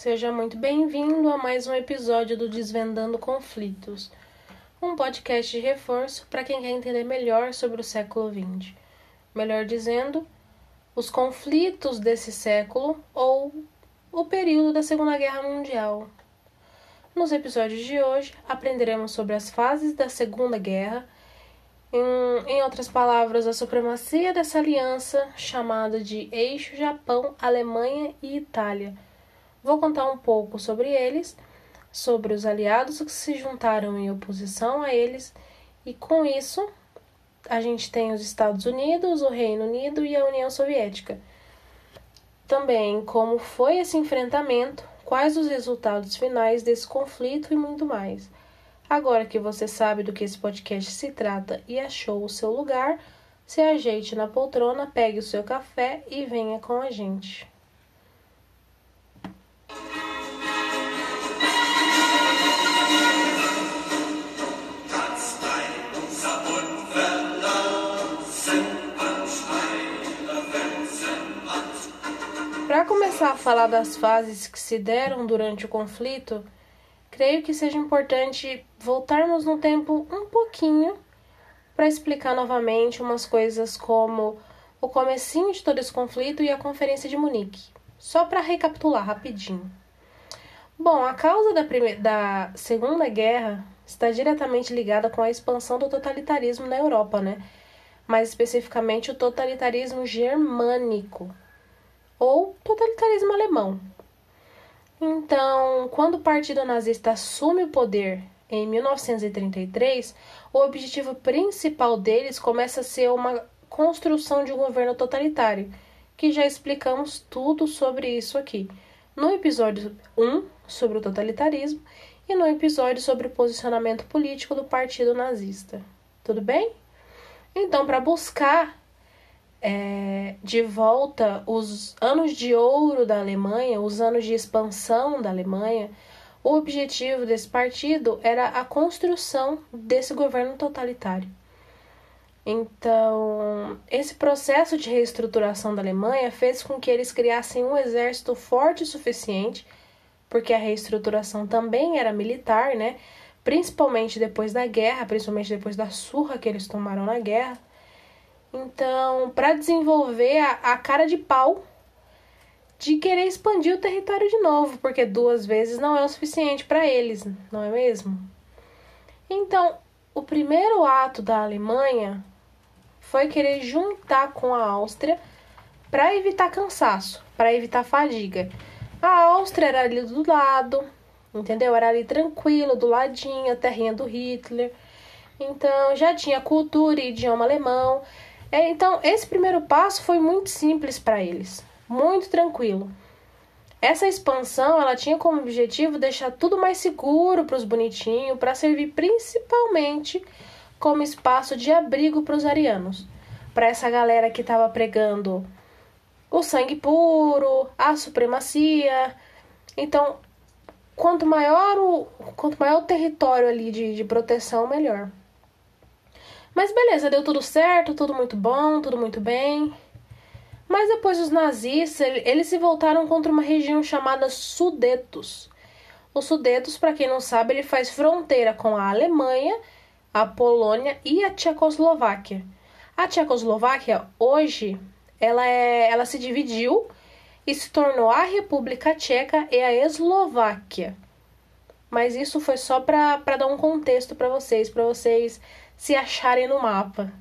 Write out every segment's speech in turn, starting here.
Seja muito bem-vindo a mais um episódio do Desvendando Conflitos, um podcast de reforço para quem quer entender melhor sobre o século XX. Melhor dizendo, os conflitos desse século ou o período da Segunda Guerra Mundial. Nos episódios de hoje, aprenderemos sobre as fases da Segunda Guerra, em, em outras palavras, a supremacia dessa aliança chamada de Eixo Japão, Alemanha e Itália Vou contar um pouco sobre eles, sobre os aliados que se juntaram em oposição a eles, e com isso a gente tem os Estados Unidos, o Reino Unido e a União Soviética. Também como foi esse enfrentamento, quais os resultados finais desse conflito e muito mais. Agora que você sabe do que esse podcast se trata e achou o seu lugar, se ajeite na poltrona, pegue o seu café e venha com a gente. Para começar a falar das fases que se deram durante o conflito, creio que seja importante voltarmos no tempo um pouquinho para explicar novamente umas coisas como o comecinho de todo esse conflito e a Conferência de Munique. Só para recapitular rapidinho. Bom, a causa da, primeira, da Segunda Guerra está diretamente ligada com a expansão do totalitarismo na Europa, né? Mais especificamente o totalitarismo germânico, ou totalitarismo alemão. Então, quando o Partido Nazista assume o poder em 1933, o objetivo principal deles começa a ser uma construção de um governo totalitário, que já explicamos tudo sobre isso aqui, no episódio 1 sobre o totalitarismo e no episódio sobre o posicionamento político do Partido Nazista. Tudo bem? Então, para buscar é, de volta os anos de ouro da Alemanha, os anos de expansão da Alemanha, o objetivo desse partido era a construção desse governo totalitário. Então, esse processo de reestruturação da Alemanha fez com que eles criassem um exército forte o suficiente, porque a reestruturação também era militar, né? Principalmente depois da guerra, principalmente depois da surra que eles tomaram na guerra então, para desenvolver a, a cara de pau de querer expandir o território de novo, porque duas vezes não é o suficiente para eles, não é mesmo? Então, o primeiro ato da Alemanha foi querer juntar com a Áustria para evitar cansaço, para evitar fadiga. A Áustria era ali do lado, entendeu? Era ali tranquilo, do ladinho, a terrinha do Hitler. Então já tinha cultura e idioma alemão. É, então, esse primeiro passo foi muito simples para eles, muito tranquilo. Essa expansão ela tinha como objetivo deixar tudo mais seguro para os bonitinhos, para servir principalmente como espaço de abrigo para os arianos, para essa galera que estava pregando o sangue puro, a supremacia. Então, quanto maior o, quanto maior o território ali de, de proteção, melhor. Mas beleza, deu tudo certo, tudo muito bom, tudo muito bem. Mas depois os nazistas, eles se voltaram contra uma região chamada Sudetos. Os Sudetos, para quem não sabe, ele faz fronteira com a Alemanha, a Polônia e a Tchecoslováquia. A Tchecoslováquia hoje ela é, ela se dividiu e se tornou a República Tcheca e a Eslováquia. Mas isso foi só para dar um contexto para vocês, para vocês se acharem no mapa.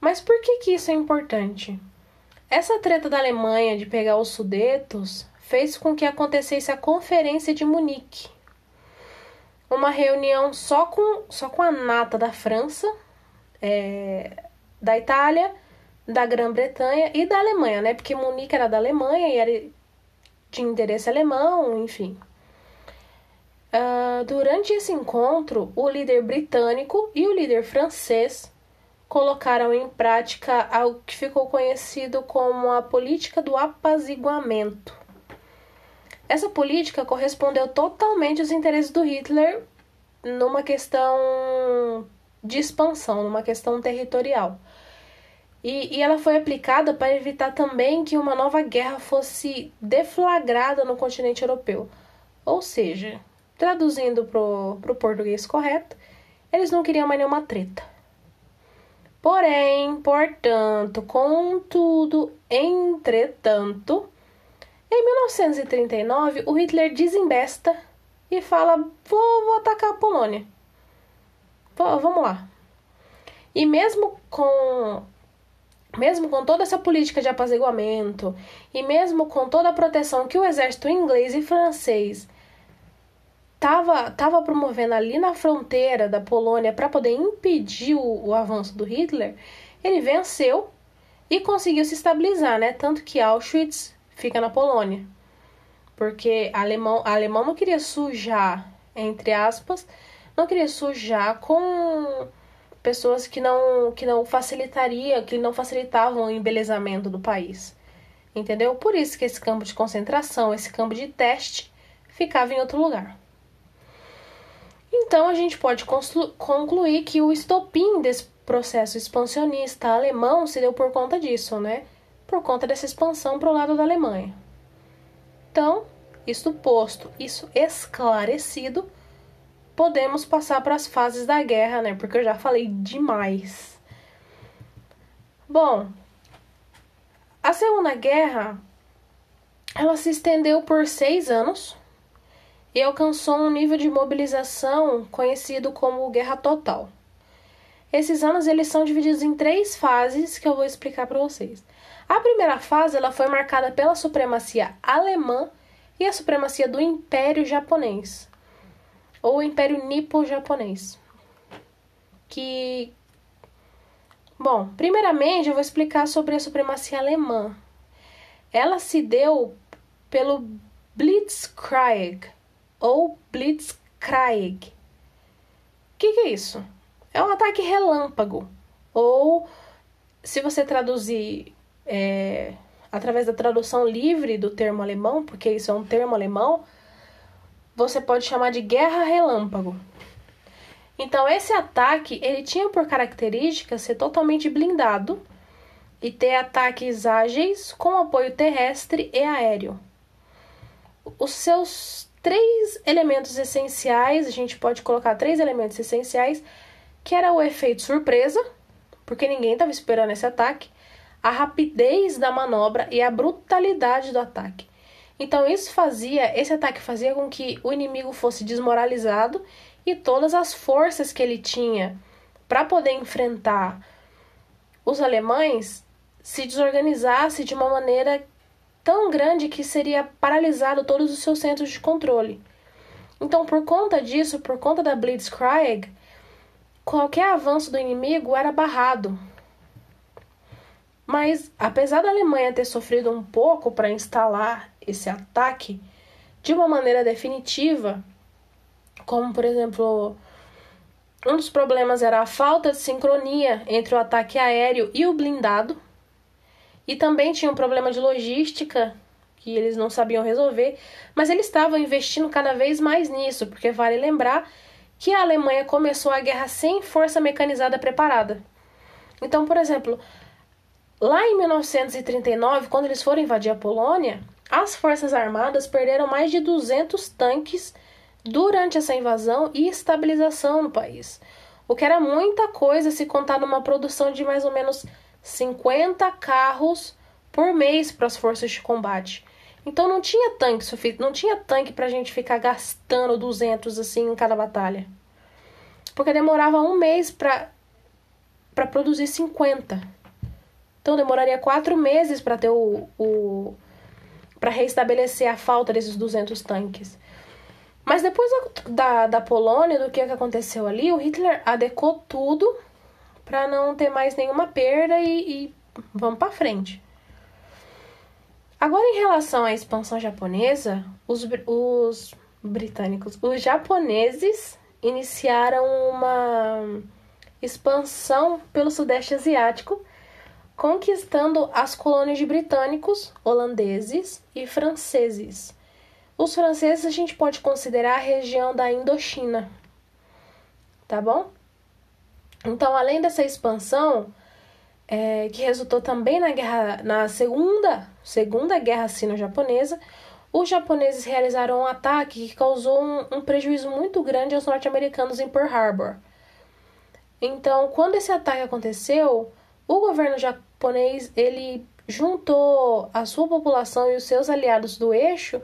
Mas por que, que isso é importante? Essa treta da Alemanha de pegar os Sudetos fez com que acontecesse a Conferência de Munique. Uma reunião só com, só com a nata da França, é, da Itália, da Grã-Bretanha e da Alemanha, né? Porque Munique era da Alemanha e era de interesse alemão, enfim. Uh, durante esse encontro, o líder britânico e o líder francês colocaram em prática algo que ficou conhecido como a política do apaziguamento. Essa política correspondeu totalmente aos interesses do Hitler numa questão de expansão, numa questão territorial. E, e ela foi aplicada para evitar também que uma nova guerra fosse deflagrada no continente europeu. Ou seja, traduzindo para o português correto, eles não queriam mais nenhuma treta. Porém, portanto, contudo, entretanto, em 1939, o Hitler desembesta e fala: vou, vou atacar a Polônia. Vamos lá. E mesmo com mesmo com toda essa política de apaziguamento e mesmo com toda a proteção que o exército inglês e francês estava tava promovendo ali na fronteira da Polônia para poder impedir o, o avanço do Hitler, ele venceu e conseguiu se estabilizar, né? Tanto que Auschwitz fica na Polônia. Porque alemão, alemão não queria sujar, entre aspas, não queria sujar com pessoas que não que não facilitaria, que não facilitavam o embelezamento do país. Entendeu? Por isso que esse campo de concentração, esse campo de teste ficava em outro lugar. Então a gente pode concluir que o estopim desse processo expansionista alemão se deu por conta disso, né? Por conta dessa expansão para o lado da Alemanha. Então, isto posto, isso esclarecido, podemos passar para as fases da guerra, né? Porque eu já falei demais. Bom, a Segunda Guerra ela se estendeu por seis anos e alcançou um nível de mobilização conhecido como guerra total. Esses anos eles são divididos em três fases que eu vou explicar para vocês. A primeira fase ela foi marcada pela supremacia alemã e a supremacia do Império Japonês, ou Império Nipo-Japonês. Que Bom, primeiramente eu vou explicar sobre a supremacia alemã. Ela se deu pelo Blitzkrieg, ou Blitzkrieg. O que, que é isso? É um ataque relâmpago. Ou, se você traduzir é, através da tradução livre do termo alemão, porque isso é um termo alemão, você pode chamar de guerra relâmpago. Então, esse ataque ele tinha por característica ser totalmente blindado e ter ataques ágeis com apoio terrestre e aéreo. Os seus três elementos essenciais, a gente pode colocar três elementos essenciais, que era o efeito surpresa, porque ninguém estava esperando esse ataque, a rapidez da manobra e a brutalidade do ataque. Então isso fazia, esse ataque fazia com que o inimigo fosse desmoralizado e todas as forças que ele tinha para poder enfrentar os alemães se desorganizasse de uma maneira tão grande que seria paralisado todos os seus centros de controle. Então, por conta disso, por conta da Blitzkrieg, qualquer avanço do inimigo era barrado. Mas, apesar da Alemanha ter sofrido um pouco para instalar esse ataque de uma maneira definitiva, como por exemplo, um dos problemas era a falta de sincronia entre o ataque aéreo e o blindado, e também tinha um problema de logística que eles não sabiam resolver, mas eles estavam investindo cada vez mais nisso, porque vale lembrar que a Alemanha começou a guerra sem força mecanizada preparada. Então, por exemplo, lá em 1939, quando eles foram invadir a Polônia, as forças armadas perderam mais de 200 tanques durante essa invasão e estabilização no país, o que era muita coisa se contar numa produção de mais ou menos 50 carros por mês para as forças de combate. Então não tinha tanque não tinha tanque pra gente ficar gastando 200 assim em cada batalha. Porque demorava um mês para para produzir 50. Então demoraria quatro meses para ter o, o para reestabelecer a falta desses 200 tanques. Mas depois da, da Polônia, do que aconteceu ali, o Hitler adequou tudo para não ter mais nenhuma perda e, e vamos para frente. Agora, em relação à expansão japonesa, os, os britânicos, os japoneses iniciaram uma expansão pelo Sudeste Asiático, conquistando as colônias de britânicos, holandeses e franceses. Os franceses a gente pode considerar a região da é, que resultou também na guerra, na segunda, segunda guerra sino-japonesa, os japoneses realizaram um ataque que causou um, um prejuízo muito grande aos norte-americanos em Pearl Harbor. Então, quando esse ataque aconteceu, o governo japonês ele juntou a sua população e os seus aliados do eixo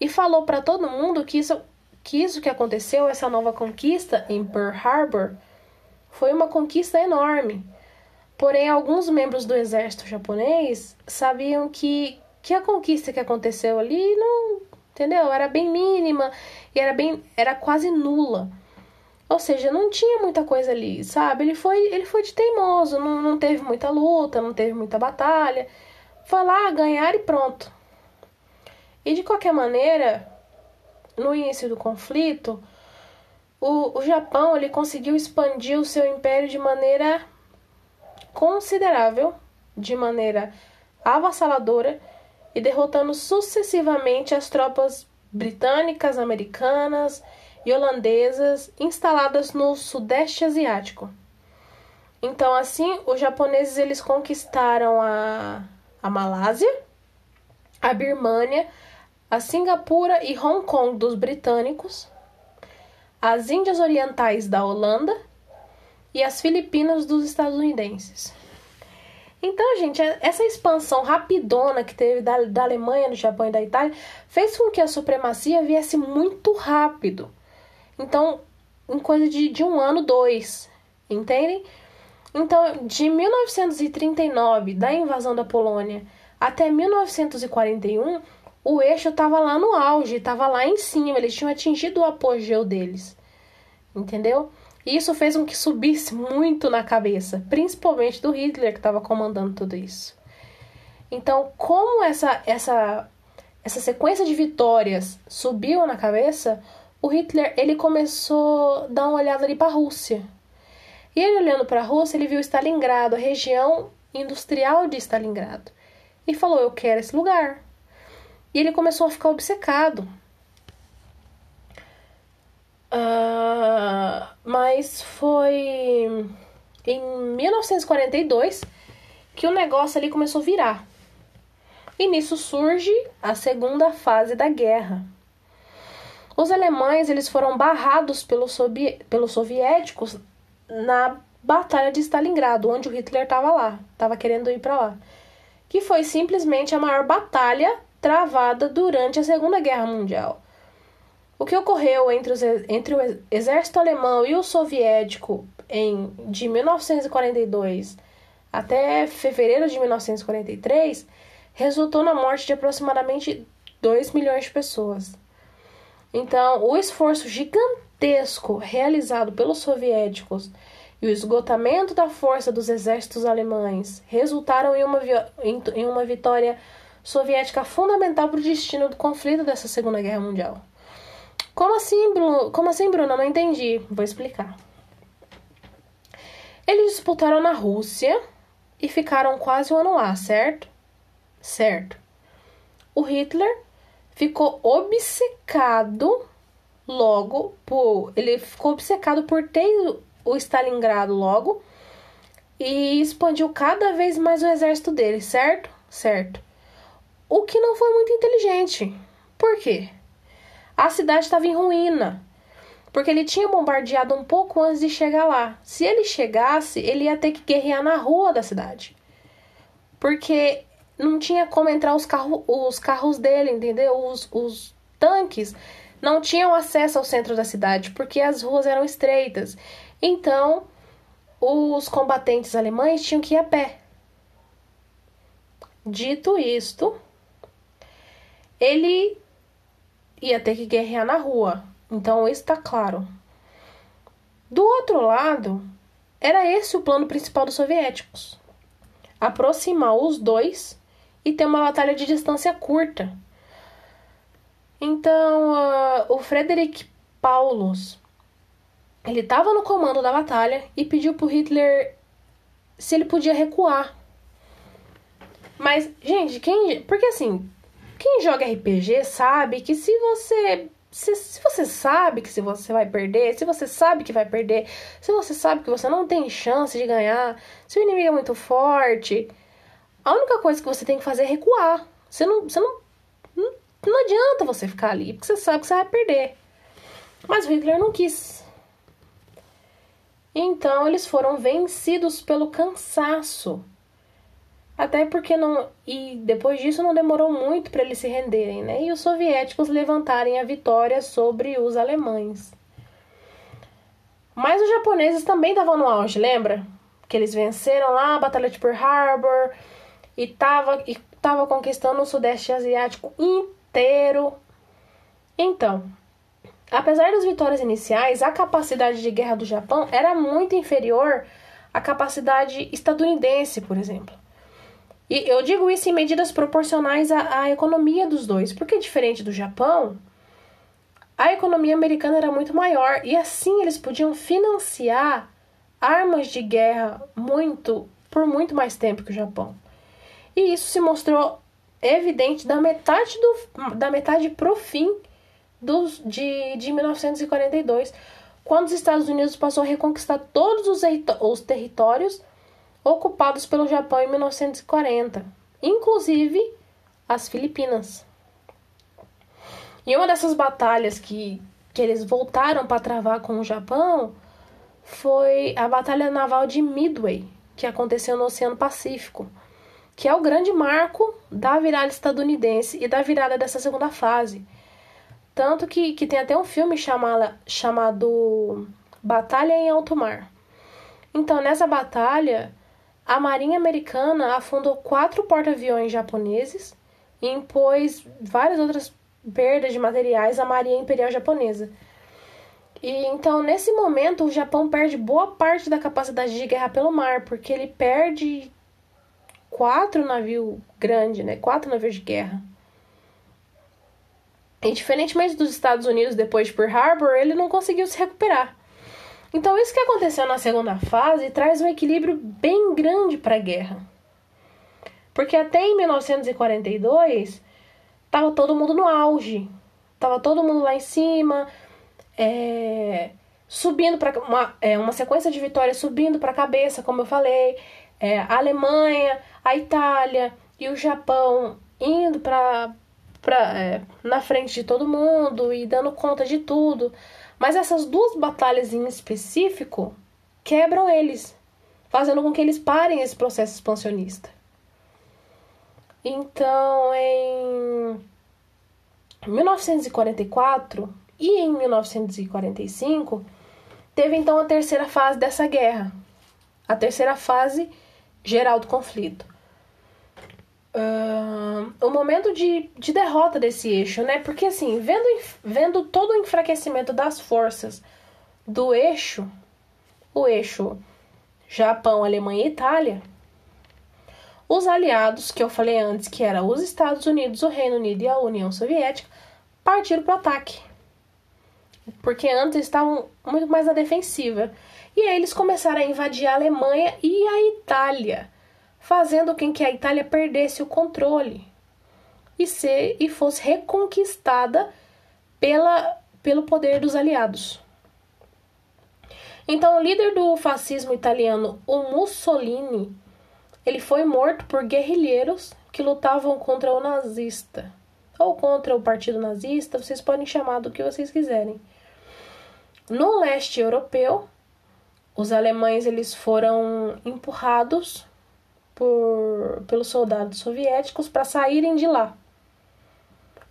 e falou para todo mundo que isso, que isso que aconteceu, essa nova conquista em Pearl Harbor, foi uma conquista enorme. Porém, alguns membros do exército japonês sabiam que, que a conquista que aconteceu ali não, entendeu? Era bem mínima e era bem era quase nula. Ou seja, não tinha muita coisa ali, sabe? Ele foi, ele foi de teimoso, não, não teve muita luta, não teve muita batalha. Foi lá ganhar e pronto. E de qualquer maneira, no início do conflito, o, o Japão ele conseguiu expandir o seu império de maneira considerável, de maneira avassaladora e derrotando sucessivamente as tropas britânicas, americanas e holandesas instaladas no Sudeste Asiático. Então, assim, os japoneses eles conquistaram a, a Malásia, a Birmânia, a Singapura e Hong Kong dos britânicos, as Índias Orientais da Holanda e as Filipinas dos estadunidenses. Então, gente, é, essa expansão rapidona que teve da, da Alemanha, do Japão e da Itália fez com que a supremacia viesse muito rápido. Então, em coisa de, de um ano, dois, entendem? Então, de 1939, da invasão da Polônia, até 1941, o eixo estava lá no auge, estava lá em cima, eles tinham atingido o apogeu deles, entendeu? E isso fez com que subisse muito na cabeça, principalmente do Hitler que estava comandando tudo isso. Então, como essa essa essa sequência de vitórias subiu na cabeça, o Hitler ele começou a dar uma olhada ali para a Rússia. E ele olhando para a Rússia, ele viu Stalingrado, a região industrial de Stalingrado, e falou: "Eu quero esse lugar". E ele começou a ficar obcecado. Uh, mas foi em 1942 que o negócio ali começou a virar. E nisso surge a segunda fase da guerra. Os alemães eles foram barrados pelos, sovi pelos soviéticos na Batalha de Stalingrado, onde o Hitler estava lá, estava querendo ir para lá, que foi simplesmente a maior batalha travada durante a Segunda Guerra Mundial. O que ocorreu entre, os, entre o exército alemão e o soviético em, de 1942 até fevereiro de 1943 resultou na morte de aproximadamente 2 milhões de pessoas. Então, o esforço gigantesco realizado pelos soviéticos e o esgotamento da força dos exércitos alemães resultaram em uma, em uma vitória soviética fundamental para o destino do conflito dessa Segunda Guerra Mundial. Como assim, Bruno? Como assim, Bruno? Não entendi. Vou explicar. Eles disputaram na Rússia e ficaram quase um ano lá, certo? Certo. O Hitler ficou obcecado logo por. Ele ficou obcecado por ter o Stalingrado logo e expandiu cada vez mais o exército dele, certo? Certo. O que não foi muito inteligente. Por quê? A cidade estava em ruína. Porque ele tinha bombardeado um pouco antes de chegar lá. Se ele chegasse, ele ia ter que guerrear na rua da cidade. Porque não tinha como entrar os, carro, os carros dele, entendeu? Os, os tanques não tinham acesso ao centro da cidade porque as ruas eram estreitas. Então, os combatentes alemães tinham que ir a pé. Dito isto, ele ia ter que guerrear na rua. Então, isso está claro. Do outro lado, era esse o plano principal dos soviéticos: aproximar os dois e ter uma batalha de distância curta. Então, uh, o Frederick Paulus, ele estava no comando da batalha e pediu para Hitler se ele podia recuar. Mas, gente, quem. Porque assim, quem joga RPG sabe que se você se, se você sabe que se você vai perder, se você sabe que vai perder, se você sabe que você não tem chance de ganhar, se o inimigo é muito forte, a única coisa que você tem que fazer é recuar. Você não, você não, não, não adianta você ficar ali, porque você sabe que você vai perder. Mas o Hitler não quis. Então eles foram vencidos pelo cansaço. Até porque não. E depois disso não demorou muito para eles se renderem, né? E os soviéticos levantarem a vitória sobre os alemães. Mas os japoneses também estavam no auge, lembra? Que eles venceram lá a Batalha de Pearl Harbor e tava, e tava conquistando o Sudeste Asiático inteiro. Então, apesar das vitórias iniciais, a capacidade de guerra do Japão era muito inferior à capacidade estadunidense, por exemplo. E eu digo isso em medidas proporcionais à, à economia dos dois, porque diferente do Japão, a economia americana era muito maior e assim eles podiam financiar armas de guerra muito por muito mais tempo que o Japão. E isso se mostrou evidente da metade do da metade pro fim dos, de, de 1942, quando os Estados Unidos passou a reconquistar todos os, os territórios ocupados pelo Japão em 1940, inclusive as Filipinas. E uma dessas batalhas que, que eles voltaram para travar com o Japão foi a Batalha Naval de Midway, que aconteceu no Oceano Pacífico, que é o grande marco da virada estadunidense e da virada dessa segunda fase. Tanto que, que tem até um filme chamada, chamado Batalha em Alto Mar. Então, nessa batalha, a Marinha Americana afundou quatro porta-aviões japoneses e impôs várias outras perdas de materiais à Marinha Imperial Japonesa. E então, nesse momento, o Japão perde boa parte da capacidade de guerra pelo mar, porque ele perde quatro navios grandes, né? Quatro navios de guerra. E diferentemente dos Estados Unidos depois de Pearl Harbor, ele não conseguiu se recuperar. Então, isso que aconteceu na segunda fase traz um equilíbrio bem grande para a guerra. Porque até em 1942, estava todo mundo no auge. Tava todo mundo lá em cima, é, subindo para uma, é, uma sequência de vitórias subindo para a cabeça, como eu falei. É, a Alemanha, a Itália e o Japão indo para é, na frente de todo mundo e dando conta de tudo. Mas essas duas batalhas em específico quebram eles, fazendo com que eles parem esse processo expansionista. Então, em 1944 e em 1945, teve então a terceira fase dessa guerra, a terceira fase geral do conflito uh, o momento de, de derrota desse eixo, né? Porque assim, vendo, vendo todo o enfraquecimento das forças do eixo, o eixo Japão, Alemanha e Itália, os aliados, que eu falei antes, que eram os Estados Unidos, o Reino Unido e a União Soviética, partiram para o ataque. Porque antes estavam muito mais na defensiva. E aí eles começaram a invadir a Alemanha e a Itália fazendo com que a Itália perdesse o controle e, ser, e fosse reconquistada pela, pelo poder dos aliados. Então, o líder do fascismo italiano, o Mussolini, ele foi morto por guerrilheiros que lutavam contra o nazista ou contra o partido nazista, vocês podem chamar do que vocês quiserem. No leste europeu, os alemães eles foram empurrados por, pelos soldados soviéticos para saírem de lá.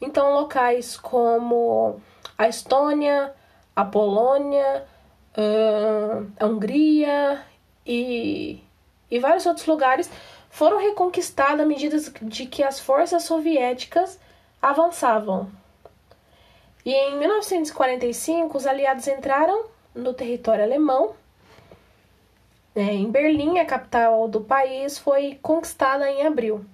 Então, locais como a Estônia, a Polônia, a Hungria e, e vários outros lugares foram reconquistados à medida de que as forças soviéticas avançavam. E em 1945, os aliados entraram no território alemão é, em Berlim, a capital do país, foi conquistada em abril.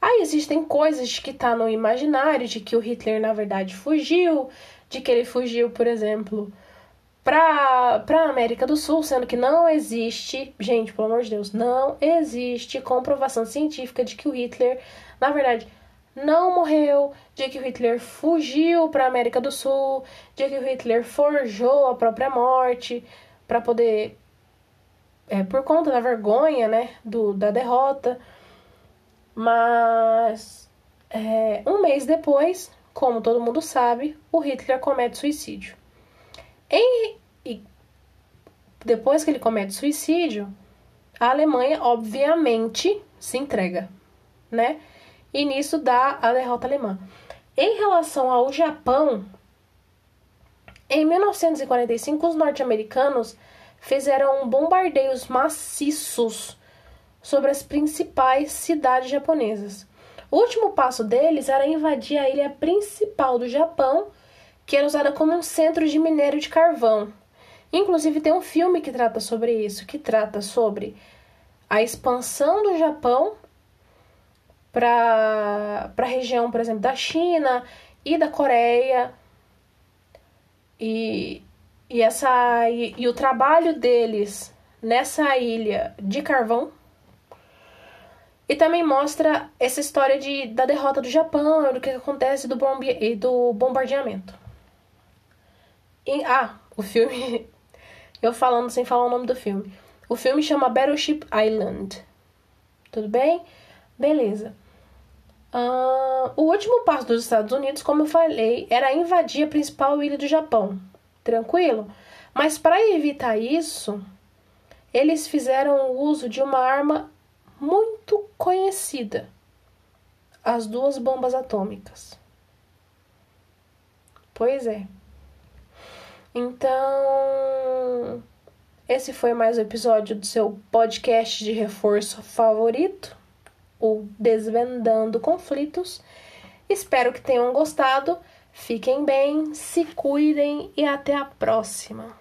Aí existem coisas que tá no imaginário de que o Hitler na verdade fugiu, de que ele fugiu, por exemplo, para para América do Sul, sendo que não existe, gente, pelo amor de Deus, não existe comprovação científica de que o Hitler, na verdade, não morreu, dia que o Hitler fugiu para a América do Sul, dia que o Hitler forjou a própria morte para poder é, por conta da vergonha, né, do, da derrota. Mas é, um mês depois, como todo mundo sabe, o Hitler comete suicídio. Em, e depois que ele comete suicídio, a Alemanha, obviamente, se entrega, né? E nisso dá a derrota alemã. Em relação ao Japão, em 1945, os norte-americanos fizeram bombardeios maciços sobre as principais cidades japonesas. O último passo deles era invadir a ilha principal do Japão, que era usada como um centro de minério de carvão. Inclusive tem um filme que trata sobre isso, que trata sobre a expansão do Japão para a região, por exemplo, da China e da Coreia. E e, essa, e, e o trabalho deles nessa ilha de carvão. E também mostra essa história de, da derrota do Japão, do que acontece do, bombe, do bombardeamento. E, ah, o filme. Eu falando sem falar o nome do filme. O filme chama Battleship Island. Tudo bem? Beleza. Uh, o último passo dos Estados Unidos, como eu falei, era invadir a principal ilha do Japão, tranquilo. Mas para evitar isso, eles fizeram uso de uma arma muito conhecida: as duas bombas atômicas. Pois é. Então, esse foi mais um episódio do seu podcast de reforço favorito, o Desvendando Conflitos. Espero que tenham gostado. Fiquem bem, se cuidem e até a próxima.